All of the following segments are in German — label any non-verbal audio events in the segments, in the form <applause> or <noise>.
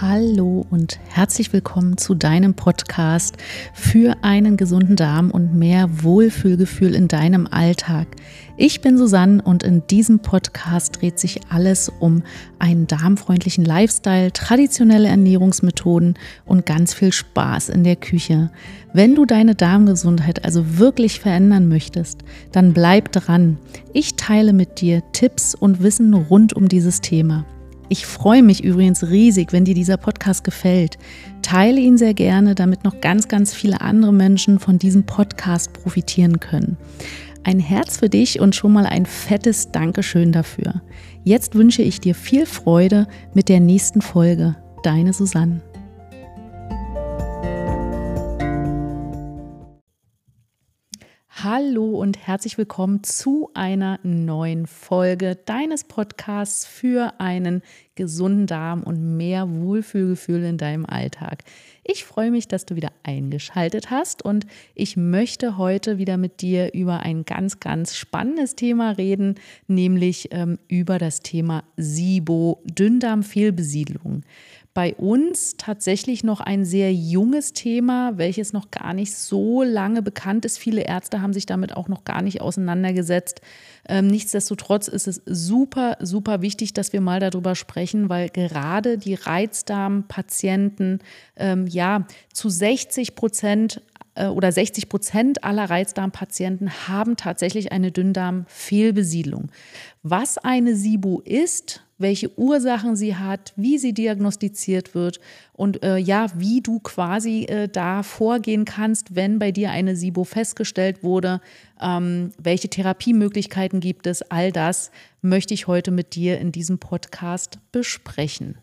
Hallo und herzlich willkommen zu deinem Podcast für einen gesunden Darm und mehr Wohlfühlgefühl in deinem Alltag. Ich bin Susanne und in diesem Podcast dreht sich alles um einen darmfreundlichen Lifestyle, traditionelle Ernährungsmethoden und ganz viel Spaß in der Küche. Wenn du deine Darmgesundheit also wirklich verändern möchtest, dann bleib dran. Ich teile mit dir Tipps und Wissen rund um dieses Thema. Ich freue mich übrigens riesig, wenn dir dieser Podcast gefällt. Teile ihn sehr gerne, damit noch ganz, ganz viele andere Menschen von diesem Podcast profitieren können. Ein Herz für dich und schon mal ein fettes Dankeschön dafür. Jetzt wünsche ich dir viel Freude mit der nächsten Folge. Deine Susanne. Hallo und herzlich willkommen zu einer neuen Folge deines Podcasts für einen gesunden Darm und mehr Wohlfühlgefühl in deinem Alltag. Ich freue mich, dass du wieder eingeschaltet hast und ich möchte heute wieder mit dir über ein ganz, ganz spannendes Thema reden, nämlich ähm, über das Thema SIBO, Dünndarmfehlbesiedlung bei uns tatsächlich noch ein sehr junges Thema, welches noch gar nicht so lange bekannt ist. Viele Ärzte haben sich damit auch noch gar nicht auseinandergesetzt. Ähm, nichtsdestotrotz ist es super, super wichtig, dass wir mal darüber sprechen, weil gerade die Reizdarmpatienten ähm, ja zu 60 Prozent oder 60 Prozent aller Reizdarmpatienten haben tatsächlich eine Dünndarmfehlbesiedlung. Was eine SIBO ist, welche Ursachen sie hat, wie sie diagnostiziert wird und äh, ja, wie du quasi äh, da vorgehen kannst, wenn bei dir eine SIBO festgestellt wurde, ähm, welche Therapiemöglichkeiten gibt es, all das möchte ich heute mit dir in diesem Podcast besprechen.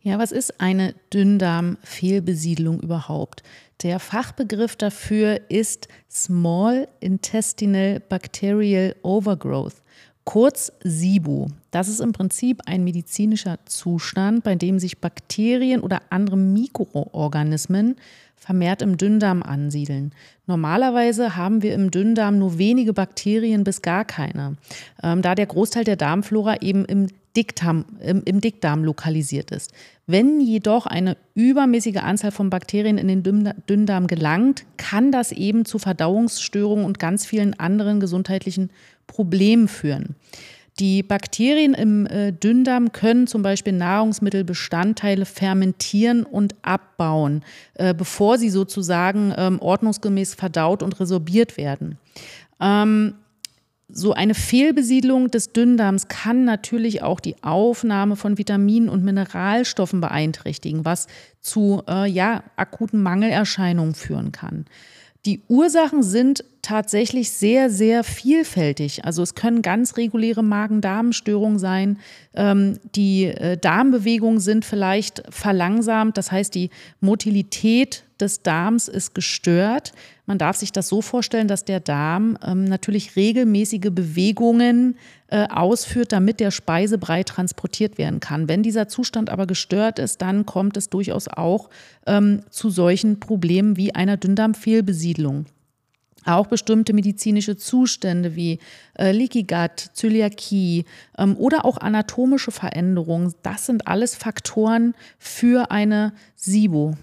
Ja, was ist eine Dünndarmfehlbesiedlung überhaupt? Der Fachbegriff dafür ist Small Intestinal Bacterial Overgrowth kurz SIBO. Das ist im Prinzip ein medizinischer Zustand, bei dem sich Bakterien oder andere Mikroorganismen vermehrt im Dünndarm ansiedeln. Normalerweise haben wir im Dünndarm nur wenige Bakterien bis gar keine, ähm, da der Großteil der Darmflora eben im Dickdarm, im, im Dickdarm lokalisiert ist. Wenn jedoch eine übermäßige Anzahl von Bakterien in den Dünndarm gelangt, kann das eben zu Verdauungsstörungen und ganz vielen anderen gesundheitlichen Problemen führen. Die Bakterien im äh, Dünndarm können zum Beispiel Nahrungsmittelbestandteile fermentieren und abbauen, äh, bevor sie sozusagen ähm, ordnungsgemäß verdaut und resorbiert werden. Ähm, so eine Fehlbesiedlung des Dünndarms kann natürlich auch die Aufnahme von Vitaminen und Mineralstoffen beeinträchtigen, was zu äh, ja, akuten Mangelerscheinungen führen kann. Die Ursachen sind tatsächlich sehr, sehr vielfältig. Also es können ganz reguläre Magen-Darm-Störungen sein. Ähm, die äh, Darmbewegungen sind vielleicht verlangsamt. Das heißt, die Motilität des Darms ist gestört. Man darf sich das so vorstellen, dass der Darm ähm, natürlich regelmäßige Bewegungen äh, ausführt, damit der Speisebrei transportiert werden kann. Wenn dieser Zustand aber gestört ist, dann kommt es durchaus auch ähm, zu solchen Problemen wie einer Dünndarmfehlbesiedlung. Auch bestimmte medizinische Zustände wie äh, Leaky Gut, Zöliakie ähm, oder auch anatomische Veränderungen, das sind alles Faktoren für eine SIBO.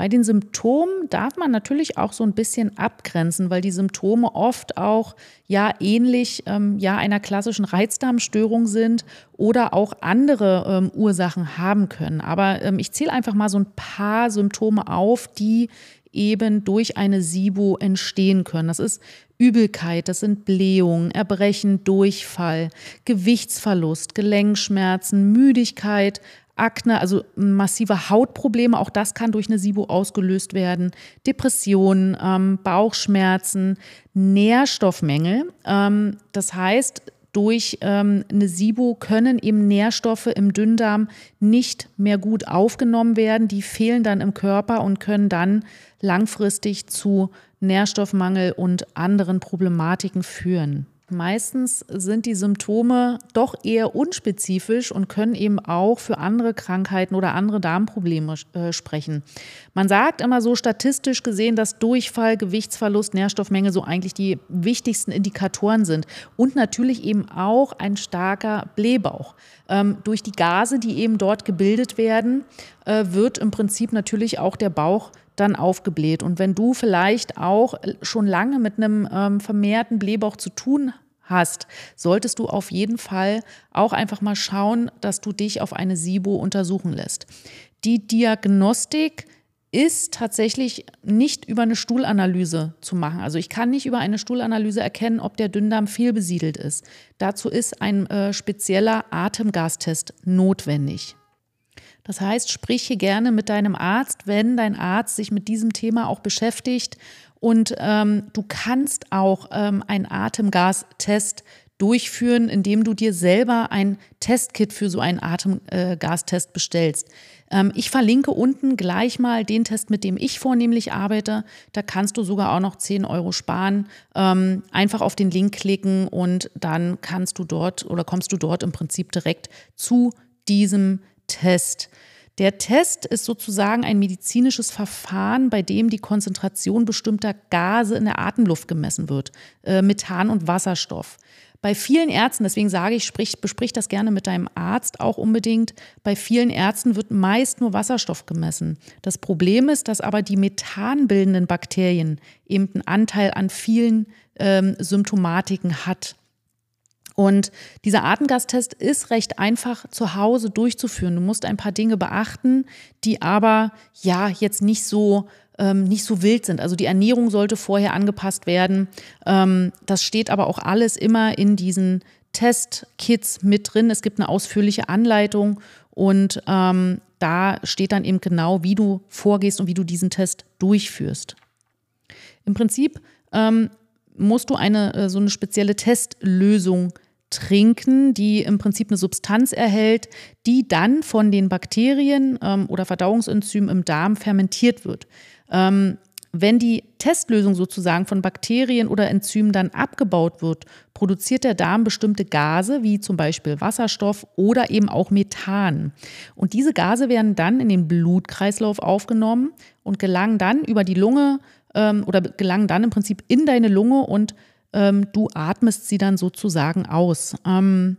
Bei den Symptomen darf man natürlich auch so ein bisschen abgrenzen, weil die Symptome oft auch ja ähnlich ähm, ja einer klassischen Reizdarmstörung sind oder auch andere ähm, Ursachen haben können. Aber ähm, ich zähle einfach mal so ein paar Symptome auf, die eben durch eine SIBO entstehen können. Das ist Übelkeit, das sind Blähungen, Erbrechen, Durchfall, Gewichtsverlust, Gelenkschmerzen, Müdigkeit, Akne, also massive Hautprobleme, auch das kann durch eine SIBO ausgelöst werden, Depressionen, ähm, Bauchschmerzen, Nährstoffmängel. Ähm, das heißt, durch ähm, eine SIBO können eben Nährstoffe im Dünndarm nicht mehr gut aufgenommen werden. Die fehlen dann im Körper und können dann langfristig zu Nährstoffmangel und anderen Problematiken führen. Meistens sind die Symptome doch eher unspezifisch und können eben auch für andere Krankheiten oder andere Darmprobleme äh, sprechen. Man sagt immer so statistisch gesehen, dass Durchfall, Gewichtsverlust, Nährstoffmenge so eigentlich die wichtigsten Indikatoren sind. Und natürlich eben auch ein starker Blähbauch. Ähm, durch die Gase, die eben dort gebildet werden, äh, wird im Prinzip natürlich auch der Bauch dann aufgebläht. Und wenn du vielleicht auch schon lange mit einem ähm, vermehrten Blähbauch zu tun hast, solltest du auf jeden Fall auch einfach mal schauen, dass du dich auf eine SIBO untersuchen lässt. Die Diagnostik ist tatsächlich nicht über eine Stuhlanalyse zu machen. Also ich kann nicht über eine Stuhlanalyse erkennen, ob der Dünndarm fehlbesiedelt ist. Dazu ist ein äh, spezieller Atemgastest notwendig. Das heißt, sprich hier gerne mit deinem Arzt, wenn dein Arzt sich mit diesem Thema auch beschäftigt. Und ähm, du kannst auch ähm, einen Atemgastest durchführen, indem du dir selber ein Testkit für so einen Atemgastest bestellst. Ähm, ich verlinke unten gleich mal den Test, mit dem ich vornehmlich arbeite. Da kannst du sogar auch noch 10 Euro sparen. Ähm, einfach auf den Link klicken und dann kannst du dort oder kommst du dort im Prinzip direkt zu diesem Test. Der Test ist sozusagen ein medizinisches Verfahren, bei dem die Konzentration bestimmter Gase in der Atemluft gemessen wird, äh, Methan und Wasserstoff. Bei vielen Ärzten, deswegen sage ich, sprich, besprich das gerne mit deinem Arzt auch unbedingt, bei vielen Ärzten wird meist nur Wasserstoff gemessen. Das Problem ist, dass aber die methanbildenden Bakterien eben einen Anteil an vielen ähm, Symptomatiken hat. Und dieser Atemgastest ist recht einfach zu Hause durchzuführen. Du musst ein paar Dinge beachten, die aber ja jetzt nicht so ähm, nicht so wild sind. Also die Ernährung sollte vorher angepasst werden. Ähm, das steht aber auch alles immer in diesen Testkits mit drin. Es gibt eine ausführliche Anleitung und ähm, da steht dann eben genau, wie du vorgehst und wie du diesen Test durchführst. Im Prinzip ähm, musst du eine äh, so eine spezielle Testlösung trinken, die im Prinzip eine Substanz erhält, die dann von den Bakterien ähm, oder Verdauungsenzymen im Darm fermentiert wird. Ähm, wenn die Testlösung sozusagen von Bakterien oder Enzymen dann abgebaut wird, produziert der Darm bestimmte Gase, wie zum Beispiel Wasserstoff oder eben auch Methan. Und diese Gase werden dann in den Blutkreislauf aufgenommen und gelangen dann über die Lunge ähm, oder gelangen dann im Prinzip in deine Lunge und ähm, du atmest sie dann sozusagen aus. Ähm,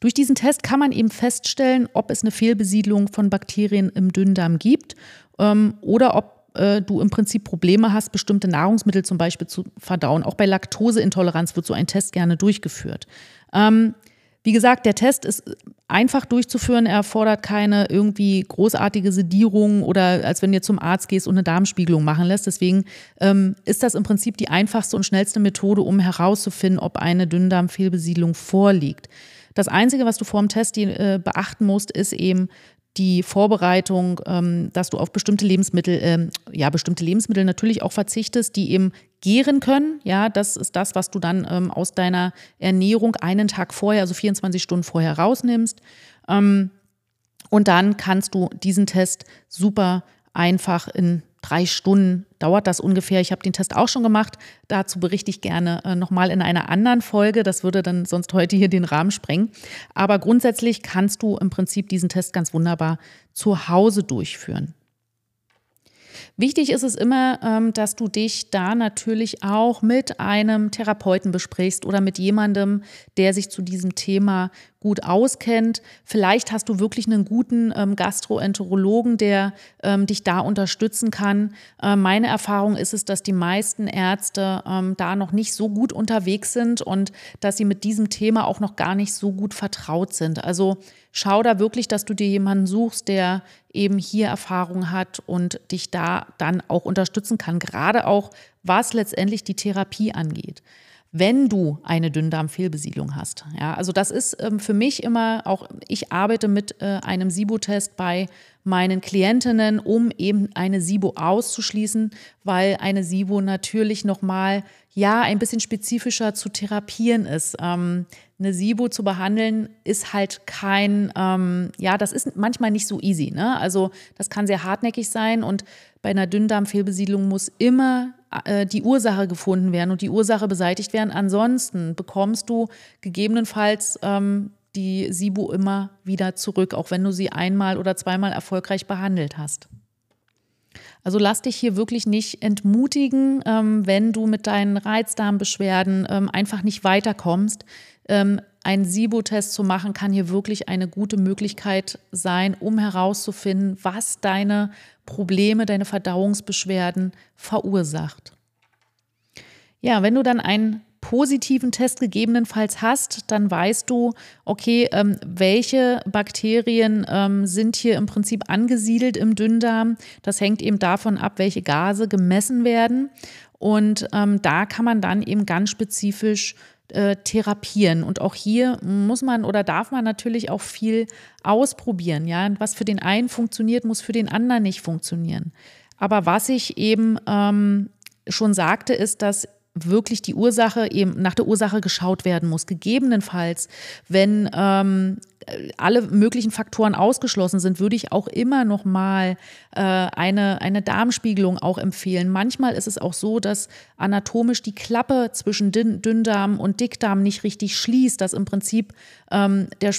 durch diesen Test kann man eben feststellen, ob es eine Fehlbesiedlung von Bakterien im Dünndarm gibt ähm, oder ob äh, du im Prinzip Probleme hast, bestimmte Nahrungsmittel zum Beispiel zu verdauen. Auch bei Laktoseintoleranz wird so ein Test gerne durchgeführt. Ähm, wie gesagt, der Test ist einfach durchzuführen. Er erfordert keine irgendwie großartige Sedierung oder als wenn du zum Arzt gehst und eine Darmspiegelung machen lässt. Deswegen ähm, ist das im Prinzip die einfachste und schnellste Methode, um herauszufinden, ob eine Dünndarmfehlbesiedlung vorliegt. Das Einzige, was du vor dem Test äh, beachten musst, ist eben, die Vorbereitung, ähm, dass du auf bestimmte Lebensmittel, ähm, ja, bestimmte Lebensmittel natürlich auch verzichtest, die eben gären können. Ja, das ist das, was du dann ähm, aus deiner Ernährung einen Tag vorher, also 24 Stunden vorher rausnimmst. Ähm, und dann kannst du diesen Test super einfach in drei Stunden dauert das ungefähr. Ich habe den Test auch schon gemacht. Dazu berichte ich gerne äh, nochmal in einer anderen Folge. Das würde dann sonst heute hier den Rahmen sprengen. Aber grundsätzlich kannst du im Prinzip diesen Test ganz wunderbar zu Hause durchführen. Wichtig ist es immer, ähm, dass du dich da natürlich auch mit einem Therapeuten besprichst oder mit jemandem, der sich zu diesem Thema gut auskennt. Vielleicht hast du wirklich einen guten ähm, Gastroenterologen, der ähm, dich da unterstützen kann. Äh, meine Erfahrung ist es, dass die meisten Ärzte ähm, da noch nicht so gut unterwegs sind und dass sie mit diesem Thema auch noch gar nicht so gut vertraut sind. Also schau da wirklich, dass du dir jemanden suchst, der eben hier Erfahrung hat und dich da dann auch unterstützen kann, gerade auch was letztendlich die Therapie angeht wenn du eine Dünndarmfehlbesiedlung hast. Ja, also das ist ähm, für mich immer auch, ich arbeite mit äh, einem SIBO-Test bei meinen Klientinnen, um eben eine SIBO auszuschließen, weil eine SIBO natürlich nochmal, ja, ein bisschen spezifischer zu therapieren ist. Ähm, eine SIBO zu behandeln ist halt kein, ähm, ja, das ist manchmal nicht so easy. Ne? Also das kann sehr hartnäckig sein und bei einer Dünndarmfehlbesiedlung muss immer äh, die Ursache gefunden werden und die Ursache beseitigt werden. Ansonsten bekommst du gegebenenfalls ähm, die SIBO immer wieder zurück, auch wenn du sie einmal oder zweimal erfolgreich behandelt hast. Also lass dich hier wirklich nicht entmutigen, ähm, wenn du mit deinen Reizdarmbeschwerden ähm, einfach nicht weiterkommst. Ähm, ein SIBO-Test zu machen kann hier wirklich eine gute Möglichkeit sein, um herauszufinden, was deine Probleme, deine Verdauungsbeschwerden verursacht. Ja, wenn du dann einen positiven Test gegebenenfalls hast, dann weißt du, okay, ähm, welche Bakterien ähm, sind hier im Prinzip angesiedelt im Dünndarm. Das hängt eben davon ab, welche Gase gemessen werden. Und ähm, da kann man dann eben ganz spezifisch äh, therapieren. Und auch hier muss man oder darf man natürlich auch viel ausprobieren. Ja, was für den einen funktioniert, muss für den anderen nicht funktionieren. Aber was ich eben ähm, schon sagte, ist, dass wirklich die Ursache eben nach der Ursache geschaut werden muss. Gegebenenfalls, wenn ähm, alle möglichen Faktoren ausgeschlossen sind, würde ich auch immer noch mal äh, eine, eine Darmspiegelung auch empfehlen. Manchmal ist es auch so, dass anatomisch die Klappe zwischen Dünndarm und Dickdarm nicht richtig schließt, dass im Prinzip ähm, der,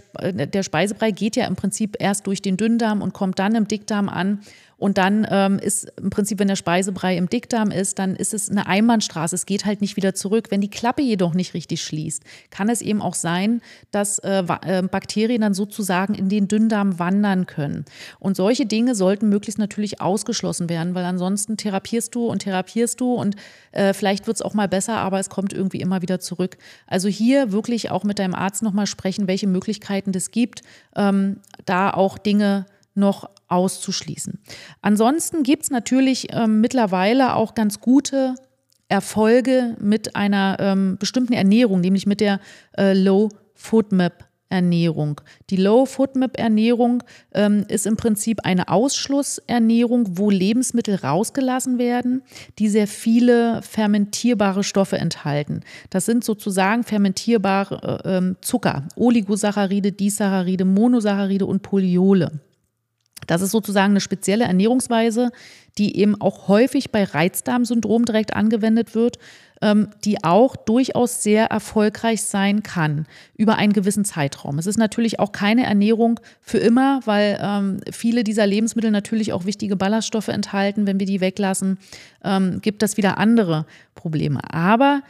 der Speisebrei geht ja im Prinzip erst durch den Dünndarm und kommt dann im Dickdarm an und dann ähm, ist im Prinzip, wenn der Speisebrei im Dickdarm ist, dann ist es eine Einbahnstraße. Es geht halt nicht wieder zurück. Wenn die Klappe jedoch nicht richtig schließt, kann es eben auch sein, dass äh, äh, Bakterien dann sozusagen in den Dünndarm wandern können. Und solche Dinge sollten möglichst natürlich ausgeschlossen werden, weil ansonsten therapierst du und therapierst du und äh, vielleicht wird es auch mal besser, aber es kommt irgendwie immer wieder zurück. Also hier wirklich auch mit deinem Arzt nochmal sprechen, welche Möglichkeiten es gibt, ähm, da auch Dinge noch auszuschließen. Ansonsten gibt es natürlich ähm, mittlerweile auch ganz gute Erfolge mit einer ähm, bestimmten Ernährung, nämlich mit der äh, Low Food Map Ernährung. Die Low Foodmap Ernährung ähm, ist im Prinzip eine Ausschlussernährung, wo Lebensmittel rausgelassen werden, die sehr viele fermentierbare Stoffe enthalten. Das sind sozusagen fermentierbare äh, ähm, Zucker, Oligosaccharide, Disaccharide, Monosaccharide und Poliole. Das ist sozusagen eine spezielle Ernährungsweise, die eben auch häufig bei Reizdarmsyndrom direkt angewendet wird, ähm, die auch durchaus sehr erfolgreich sein kann über einen gewissen Zeitraum. Es ist natürlich auch keine Ernährung für immer, weil ähm, viele dieser Lebensmittel natürlich auch wichtige Ballaststoffe enthalten. Wenn wir die weglassen, ähm, gibt das wieder andere Probleme. Aber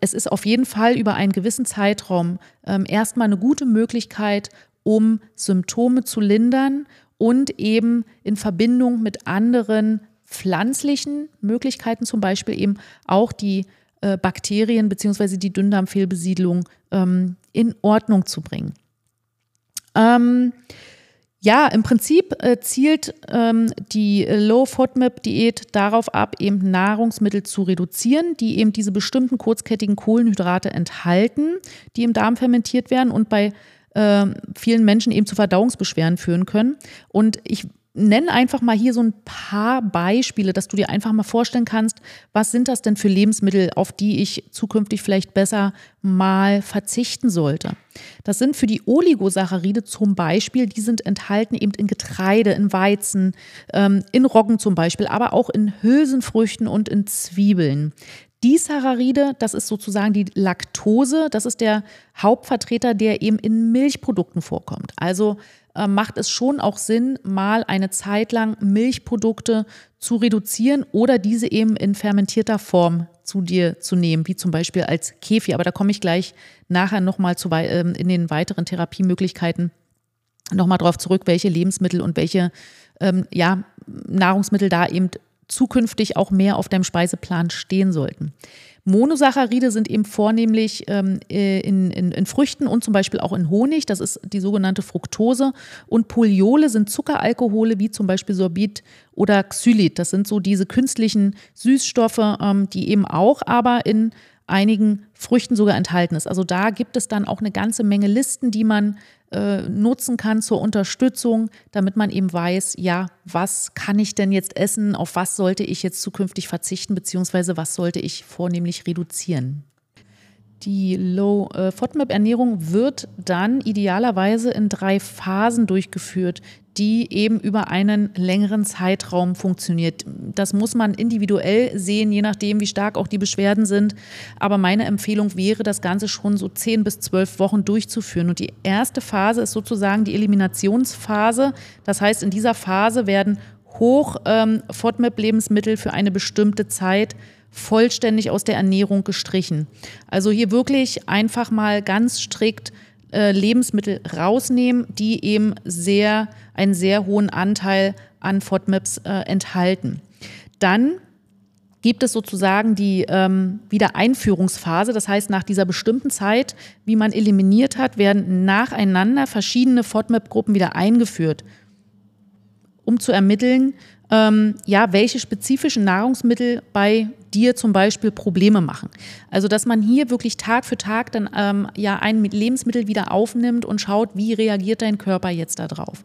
es ist auf jeden Fall über einen gewissen Zeitraum erstmal eine gute Möglichkeit, um Symptome zu lindern und eben in Verbindung mit anderen pflanzlichen Möglichkeiten, zum Beispiel eben auch die äh, Bakterien bzw. die Dünndarmfehlbesiedlung ähm, in Ordnung zu bringen. Ähm, ja, im Prinzip äh, zielt ähm, die Low FODMAP Diät darauf ab, eben Nahrungsmittel zu reduzieren, die eben diese bestimmten kurzkettigen Kohlenhydrate enthalten, die im Darm fermentiert werden und bei äh, vielen Menschen eben zu Verdauungsbeschwerden führen können. Und ich nenne einfach mal hier so ein paar Beispiele, dass du dir einfach mal vorstellen kannst, was sind das denn für Lebensmittel, auf die ich zukünftig vielleicht besser mal verzichten sollte. Das sind für die Oligosaccharide zum Beispiel, die sind enthalten eben in Getreide, in Weizen, ähm, in Roggen zum Beispiel, aber auch in Hülsenfrüchten und in Zwiebeln. Disaccharide, das ist sozusagen die Laktose, das ist der Hauptvertreter, der eben in Milchprodukten vorkommt. Also äh, macht es schon auch Sinn, mal eine Zeit lang Milchprodukte zu reduzieren oder diese eben in fermentierter Form zu dir zu nehmen, wie zum Beispiel als Kefir. Aber da komme ich gleich nachher nochmal äh, in den weiteren Therapiemöglichkeiten nochmal drauf zurück, welche Lebensmittel und welche ähm, ja, Nahrungsmittel da eben zukünftig auch mehr auf deinem Speiseplan stehen sollten. Monosaccharide sind eben vornehmlich ähm, äh, in, in, in, Früchten und zum Beispiel auch in Honig. Das ist die sogenannte Fructose. Und Poliole sind Zuckeralkohole wie zum Beispiel Sorbit oder Xylit. Das sind so diese künstlichen Süßstoffe, ähm, die eben auch aber in einigen Früchten sogar enthalten ist. Also da gibt es dann auch eine ganze Menge Listen, die man äh, nutzen kann zur Unterstützung, damit man eben weiß, ja, was kann ich denn jetzt essen, auf was sollte ich jetzt zukünftig verzichten, beziehungsweise was sollte ich vornehmlich reduzieren. Die Low äh, FODMAP Ernährung wird dann idealerweise in drei Phasen durchgeführt, die eben über einen längeren Zeitraum funktioniert. Das muss man individuell sehen, je nachdem, wie stark auch die Beschwerden sind. Aber meine Empfehlung wäre, das Ganze schon so zehn bis zwölf Wochen durchzuführen. Und die erste Phase ist sozusagen die Eliminationsphase. Das heißt, in dieser Phase werden hoch ähm, FODMAP-Lebensmittel für eine bestimmte Zeit vollständig aus der Ernährung gestrichen. Also hier wirklich einfach mal ganz strikt äh, Lebensmittel rausnehmen, die eben sehr, einen sehr hohen Anteil an FODMAPs äh, enthalten. Dann gibt es sozusagen die ähm, Wiedereinführungsphase. Das heißt, nach dieser bestimmten Zeit, wie man eliminiert hat, werden nacheinander verschiedene FODMAP-Gruppen wieder eingeführt, um zu ermitteln, ähm, ja, welche spezifischen Nahrungsmittel bei dir zum Beispiel Probleme machen. Also, dass man hier wirklich Tag für Tag dann ähm, ja ein Lebensmittel wieder aufnimmt und schaut, wie reagiert dein Körper jetzt darauf.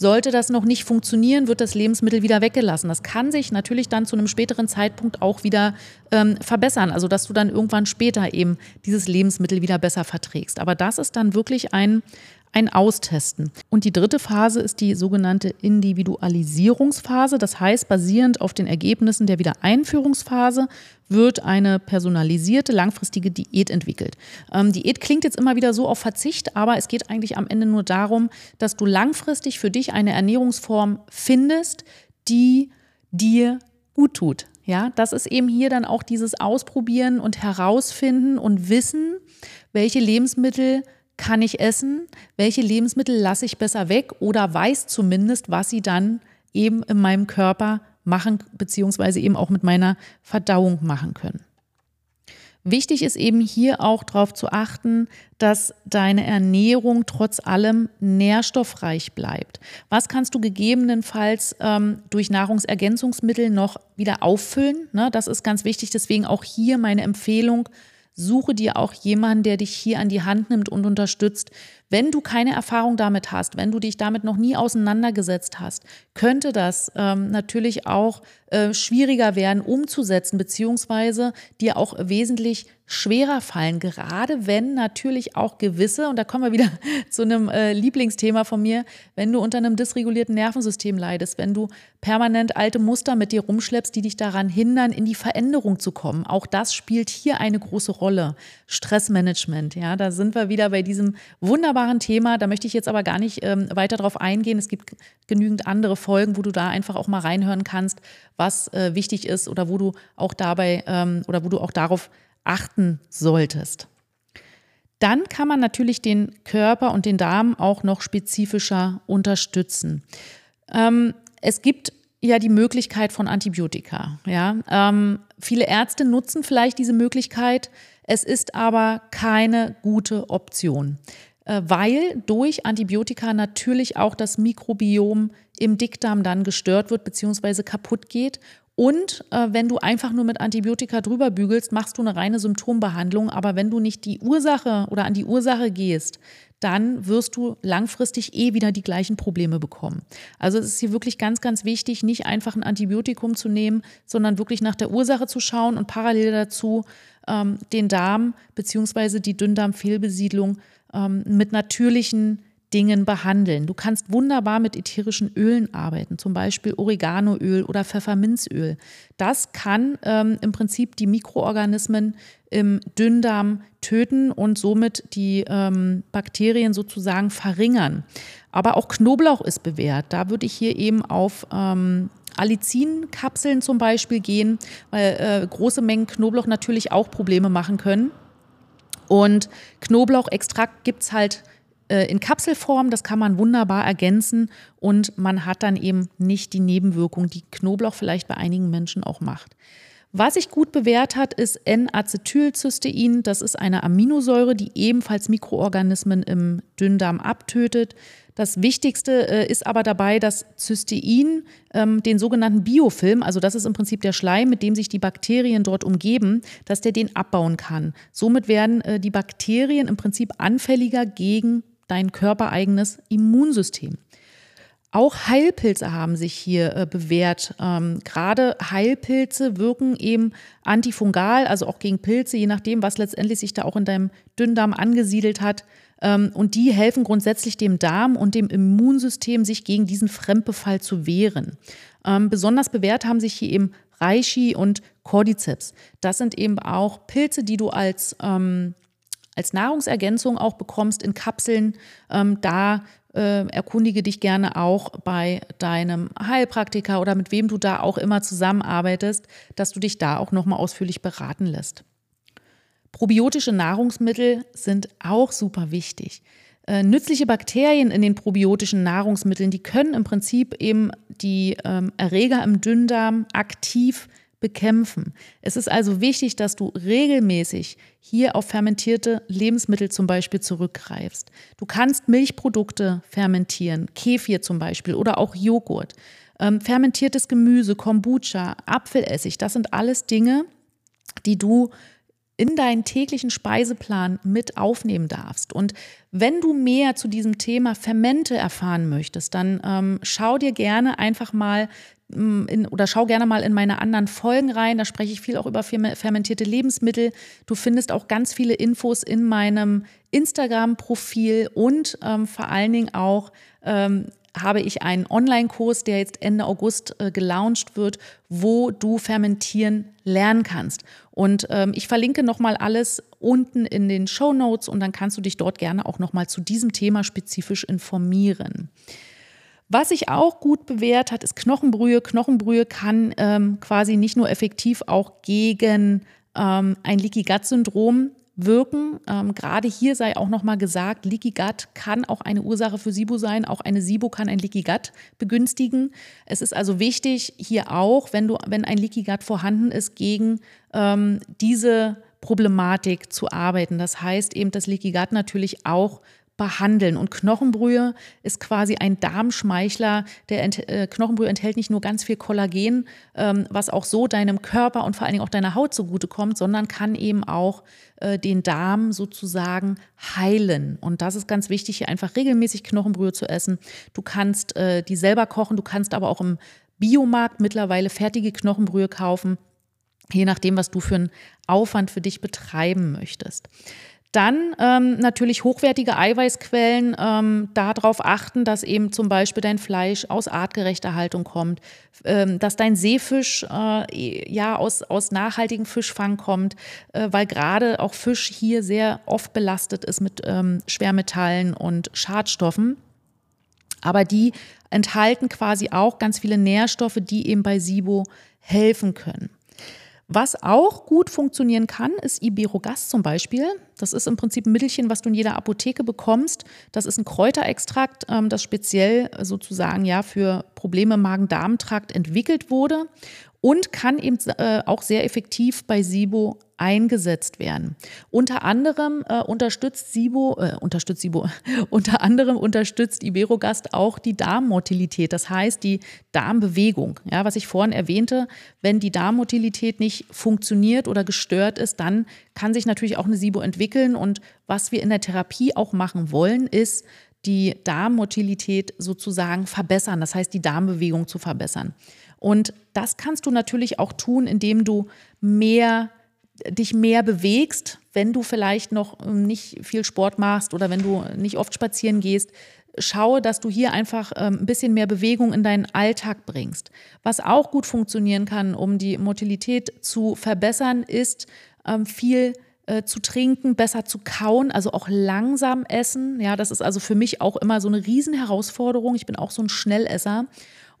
Sollte das noch nicht funktionieren, wird das Lebensmittel wieder weggelassen. Das kann sich natürlich dann zu einem späteren Zeitpunkt auch wieder ähm, verbessern. Also dass du dann irgendwann später eben dieses Lebensmittel wieder besser verträgst. Aber das ist dann wirklich ein ein Austesten. Und die dritte Phase ist die sogenannte Individualisierungsphase. Das heißt, basierend auf den Ergebnissen der Wiedereinführungsphase wird eine personalisierte, langfristige Diät entwickelt. Ähm, Diät klingt jetzt immer wieder so auf Verzicht, aber es geht eigentlich am Ende nur darum, dass du langfristig für dich eine Ernährungsform findest, die dir gut tut. Ja, das ist eben hier dann auch dieses Ausprobieren und herausfinden und wissen, welche Lebensmittel kann ich essen, welche Lebensmittel lasse ich besser weg oder weiß zumindest, was sie dann eben in meinem Körper machen, beziehungsweise eben auch mit meiner Verdauung machen können. Wichtig ist eben hier auch darauf zu achten, dass deine Ernährung trotz allem nährstoffreich bleibt. Was kannst du gegebenenfalls ähm, durch Nahrungsergänzungsmittel noch wieder auffüllen? Ne, das ist ganz wichtig. Deswegen auch hier meine Empfehlung, Suche dir auch jemanden, der dich hier an die Hand nimmt und unterstützt. Wenn du keine Erfahrung damit hast, wenn du dich damit noch nie auseinandergesetzt hast, könnte das ähm, natürlich auch äh, schwieriger werden umzusetzen, beziehungsweise dir auch wesentlich schwerer fallen, gerade wenn natürlich auch gewisse, und da kommen wir wieder <laughs> zu einem äh, Lieblingsthema von mir, wenn du unter einem dysregulierten Nervensystem leidest, wenn du permanent alte Muster mit dir rumschleppst, die dich daran hindern, in die Veränderung zu kommen. Auch das spielt hier eine große Rolle. Stressmanagement, ja, da sind wir wieder bei diesem wunderbaren Thema. Da möchte ich jetzt aber gar nicht ähm, weiter drauf eingehen. Es gibt genügend andere Folgen, wo du da einfach auch mal reinhören kannst, was äh, wichtig ist oder wo du auch dabei ähm, oder wo du auch darauf achten solltest. Dann kann man natürlich den Körper und den Darm auch noch spezifischer unterstützen. Ähm, es gibt ja die Möglichkeit von Antibiotika. Ja? Ähm, viele Ärzte nutzen vielleicht diese Möglichkeit, es ist aber keine gute Option, äh, weil durch Antibiotika natürlich auch das Mikrobiom im Dickdarm dann gestört wird bzw. kaputt geht und äh, wenn du einfach nur mit Antibiotika drüber bügelst, machst du eine reine Symptombehandlung. Aber wenn du nicht die Ursache oder an die Ursache gehst, dann wirst du langfristig eh wieder die gleichen Probleme bekommen. Also es ist hier wirklich ganz, ganz wichtig, nicht einfach ein Antibiotikum zu nehmen, sondern wirklich nach der Ursache zu schauen und parallel dazu ähm, den Darm bzw. die Dünndarmfehlbesiedlung ähm, mit natürlichen Dingen behandeln. Du kannst wunderbar mit ätherischen Ölen arbeiten, zum Beispiel Oreganoöl oder Pfefferminzöl. Das kann ähm, im Prinzip die Mikroorganismen im Dünndarm töten und somit die ähm, Bakterien sozusagen verringern. Aber auch Knoblauch ist bewährt. Da würde ich hier eben auf ähm, Allicin-Kapseln zum Beispiel gehen, weil äh, große Mengen Knoblauch natürlich auch Probleme machen können. Und Knoblauchextrakt gibt es halt in Kapselform, das kann man wunderbar ergänzen und man hat dann eben nicht die Nebenwirkung, die Knoblauch vielleicht bei einigen Menschen auch macht. Was sich gut bewährt hat, ist N-Acetylcystein. Das ist eine Aminosäure, die ebenfalls Mikroorganismen im Dünndarm abtötet. Das Wichtigste äh, ist aber dabei, dass Cystein ähm, den sogenannten Biofilm, also das ist im Prinzip der Schleim, mit dem sich die Bakterien dort umgeben, dass der den abbauen kann. Somit werden äh, die Bakterien im Prinzip anfälliger gegen dein körpereigenes Immunsystem. Auch Heilpilze haben sich hier äh, bewährt. Ähm, Gerade Heilpilze wirken eben antifungal, also auch gegen Pilze, je nachdem, was letztendlich sich da auch in deinem Dünndarm angesiedelt hat, Ähm, und die helfen grundsätzlich dem Darm und dem Immunsystem, sich gegen diesen Fremdbefall zu wehren. Ähm, besonders bewährt haben sich hier eben Reishi und Cordyceps. Das sind eben auch Pilze, die du als, ähm, als Nahrungsergänzung auch bekommst in Kapseln. Ähm, da äh, erkundige dich gerne auch bei deinem Heilpraktiker oder mit wem du da auch immer zusammenarbeitest, dass du dich da auch nochmal ausführlich beraten lässt. Probiotische Nahrungsmittel sind auch super wichtig. Äh, nützliche Bakterien in den probiotischen Nahrungsmitteln, die können im Prinzip eben die ähm, Erreger im Dünndarm aktiv bekämpfen. Es ist also wichtig, dass du regelmäßig hier auf fermentierte Lebensmittel zum Beispiel zurückgreifst. Du kannst Milchprodukte fermentieren, Kefir zum Beispiel oder auch Joghurt. Ähm, fermentiertes Gemüse, Kombucha, Apfelessig, das sind alles Dinge, die du in deinen täglichen Speiseplan mit aufnehmen darfst. Und wenn du mehr zu diesem Thema Fermente erfahren möchtest, dann ähm, schau dir gerne einfach mal in, oder schau gerne mal in meine anderen Folgen rein. Da spreche ich viel auch über fermentierte Lebensmittel. Du findest auch ganz viele Infos in meinem Instagram-Profil und ähm, vor allen Dingen auch ähm, habe ich einen Online-Kurs, der jetzt Ende August äh, gelauncht wird, wo du fermentieren lernen kannst. Und ähm, ich verlinke nochmal alles unten in den Show Notes und dann kannst du dich dort gerne auch nochmal zu diesem Thema spezifisch informieren. Was sich auch gut bewährt hat, ist Knochenbrühe. Knochenbrühe kann ähm, quasi nicht nur effektiv auch gegen ähm, ein Leaky Gut Syndrom wirken. Ähm, gerade hier sei auch nochmal gesagt, Leaky Gut kann auch eine Ursache für SIBO sein. Auch eine SIBO kann ein Leaky Gut begünstigen. Es ist also wichtig, hier auch, wenn, du, wenn ein Leaky Gut vorhanden ist, gegen ähm, diese Problematik zu arbeiten. Das heißt eben, dass Leaky Gut natürlich auch behandeln. Und Knochenbrühe ist quasi ein Darmschmeichler. Der Ent äh, Knochenbrühe enthält nicht nur ganz viel Kollagen, ähm, was auch so deinem Körper und vor allen Dingen auch deiner Haut zugutekommt, sondern kann eben auch äh, den Darm sozusagen heilen. Und das ist ganz wichtig, hier einfach regelmäßig Knochenbrühe zu essen. Du kannst äh, die selber kochen, du kannst aber auch im Biomarkt mittlerweile fertige Knochenbrühe kaufen, je nachdem, was du für einen Aufwand für dich betreiben möchtest. Dann ähm, natürlich hochwertige Eiweißquellen, ähm, darauf achten, dass eben zum Beispiel dein Fleisch aus artgerechter Haltung kommt, ähm, dass dein Seefisch äh, ja aus, aus nachhaltigem Fischfang kommt, äh, weil gerade auch Fisch hier sehr oft belastet ist mit ähm, Schwermetallen und Schadstoffen. Aber die enthalten quasi auch ganz viele Nährstoffe, die eben bei SIBO helfen können. Was auch gut funktionieren kann, ist Iberogast zum Beispiel. Das ist im Prinzip ein Mittelchen, was du in jeder Apotheke bekommst. Das ist ein Kräuterextrakt, ähm, das speziell sozusagen ja für Probleme im Magen-Darm-Trakt entwickelt wurde und kann eben äh, auch sehr effektiv bei SIBO eingesetzt werden. Unter anderem äh, unterstützt SIBO, äh, unterstützt SIBO, <laughs> unter anderem unterstützt Iberogast auch die Darmmotilität, das heißt die Darmbewegung. Ja, was ich vorhin erwähnte, wenn die Darmmotilität nicht funktioniert oder gestört ist, dann kann sich natürlich auch eine SIBO entwickeln. Und was wir in der Therapie auch machen wollen, ist, die Darmmotilität sozusagen verbessern, das heißt die Darmbewegung zu verbessern. Und das kannst du natürlich auch tun, indem du mehr dich mehr bewegst, wenn du vielleicht noch ähm, nicht viel Sport machst oder wenn du nicht oft spazieren gehst, schaue, dass du hier einfach ähm, ein bisschen mehr Bewegung in deinen Alltag bringst. Was auch gut funktionieren kann, um die Motilität zu verbessern, ist ähm, viel äh, zu trinken, besser zu kauen, also auch langsam essen. Ja, das ist also für mich auch immer so eine Riesenherausforderung. Ich bin auch so ein Schnellesser.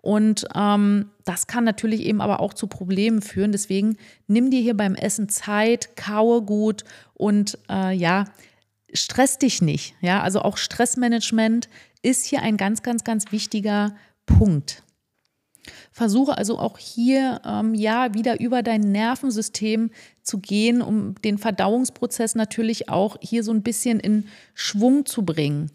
Und ähm, das kann natürlich eben aber auch zu Problemen führen. Deswegen nimm dir hier beim Essen Zeit, kaue gut und äh, ja, stress dich nicht. Ja, also auch Stressmanagement ist hier ein ganz, ganz, ganz wichtiger Punkt. Versuche also auch hier ähm, ja wieder über dein Nervensystem zu gehen, um den Verdauungsprozess natürlich auch hier so ein bisschen in Schwung zu bringen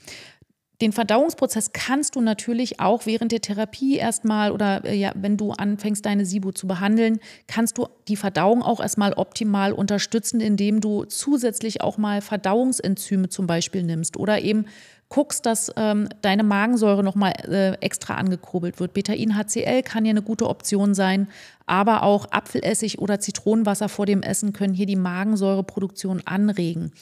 den Verdauungsprozess kannst du natürlich auch während der Therapie erstmal oder äh, ja, wenn du anfängst, deine SIBO zu behandeln, kannst du die Verdauung auch erstmal optimal unterstützen, indem du zusätzlich auch mal Verdauungsenzyme zum Beispiel nimmst oder eben guckst, dass ähm, deine Magensäure nochmal äh, extra angekurbelt wird. Betain-HCl kann ja eine gute Option sein, aber auch Apfelessig oder Zitronenwasser vor dem Essen können hier die Magensäureproduktion anregen.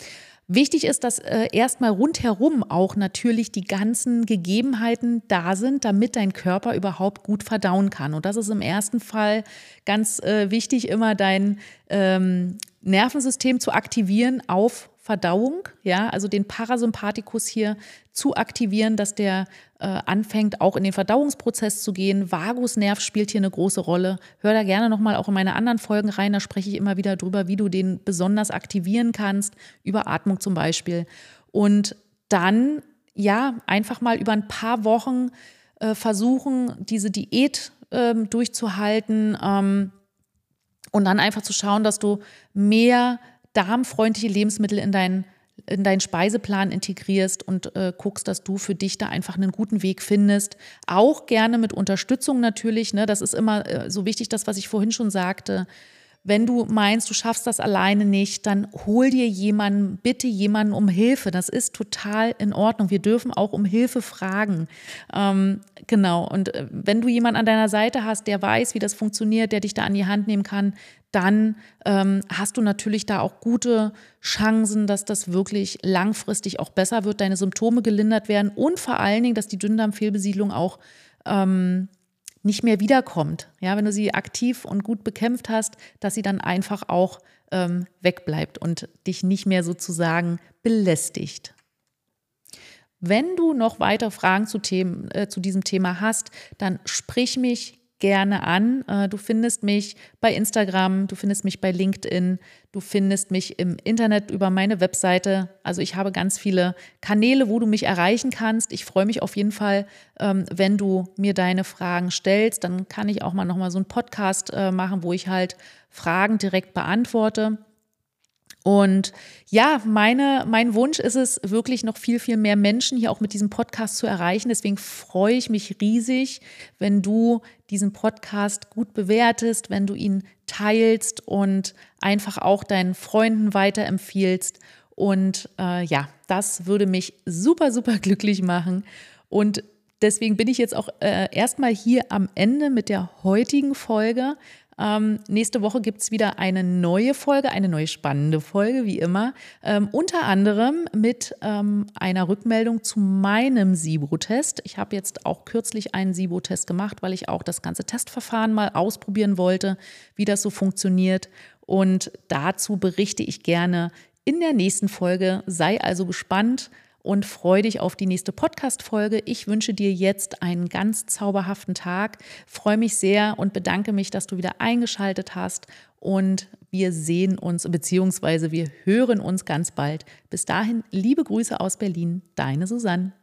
Wichtig ist, dass äh, erstmal rundherum auch natürlich die ganzen Gegebenheiten da sind, damit dein Körper überhaupt gut verdauen kann. Und das ist im ersten Fall ganz äh, wichtig, immer dein ähm, Nervensystem zu aktivieren auf Verdauung, ja, also den Parasympathikus hier zu aktivieren, dass der äh, anfängt, auch in den Verdauungsprozess zu gehen. Vagusnerv spielt hier eine große Rolle. Hör da gerne nochmal auch in meine anderen Folgen rein, da spreche ich immer wieder drüber, wie du den besonders aktivieren kannst, über Atmung zum Beispiel. Und dann, ja, einfach mal über ein paar Wochen äh, versuchen, diese Diät äh, durchzuhalten ähm, und dann einfach zu schauen, dass du mehr darmfreundliche Lebensmittel in deinen in deinen Speiseplan integrierst und äh, guckst, dass du für dich da einfach einen guten Weg findest. Auch gerne mit Unterstützung natürlich. Ne? Das ist immer äh, so wichtig, das, was ich vorhin schon sagte. Wenn du meinst, du schaffst das alleine nicht, dann hol dir jemanden, bitte jemanden um Hilfe. Das ist total in Ordnung. Wir dürfen auch um Hilfe fragen. Ähm, genau. Und äh, wenn du jemanden an deiner Seite hast, der weiß, wie das funktioniert, der dich da an die Hand nehmen kann, dann ähm, hast du natürlich da auch gute Chancen, dass das wirklich langfristig auch besser wird, deine Symptome gelindert werden und vor allen Dingen, dass die Dünndarmfehlbesiedlung auch ähm, nicht mehr wiederkommt. Ja, wenn du sie aktiv und gut bekämpft hast, dass sie dann einfach auch ähm, wegbleibt und dich nicht mehr sozusagen belästigt. Wenn du noch weitere Fragen zu, Themen, äh, zu diesem Thema hast, dann sprich mich gerne an. Äh, du findest mich bei Instagram, du findest mich bei LinkedIn, du findest mich im Internet über meine Webseite. Also ich habe ganz viele Kanäle, wo du mich erreichen kannst. Ich freue mich auf jeden Fall, ähm, wenn du mir deine Fragen stellst. Dann kann ich auch mal nochmal so einen Podcast äh, machen, wo ich halt Fragen direkt beantworte. Und ja, meine, mein Wunsch ist es, wirklich noch viel, viel mehr Menschen hier auch mit diesem Podcast zu erreichen. Deswegen freue ich mich riesig, wenn du diesen Podcast gut bewertest, wenn du ihn teilst und einfach auch deinen Freunden weiterempfiehlst. Und äh, ja, das würde mich super, super glücklich machen. Und deswegen bin ich jetzt auch äh, erstmal hier am Ende mit der heutigen Folge. Ähm, nächste Woche gibt es wieder eine neue Folge, eine neue spannende Folge, wie immer. Ähm, unter anderem mit ähm, einer Rückmeldung zu meinem SIBO-Test. Ich habe jetzt auch kürzlich einen SIBO-Test gemacht, weil ich auch das ganze Testverfahren mal ausprobieren wollte, wie das so funktioniert. Und dazu berichte ich gerne in der nächsten Folge. Sei also gespannt und freue dich auf die nächste Podcast-Folge. Ich wünsche dir jetzt einen ganz zauberhaften Tag, freue mich sehr und bedanke mich, dass du wieder eingeschaltet hast und wir sehen uns bzw. wir hören uns ganz bald. Bis dahin, liebe Grüße aus Berlin, deine Susanne.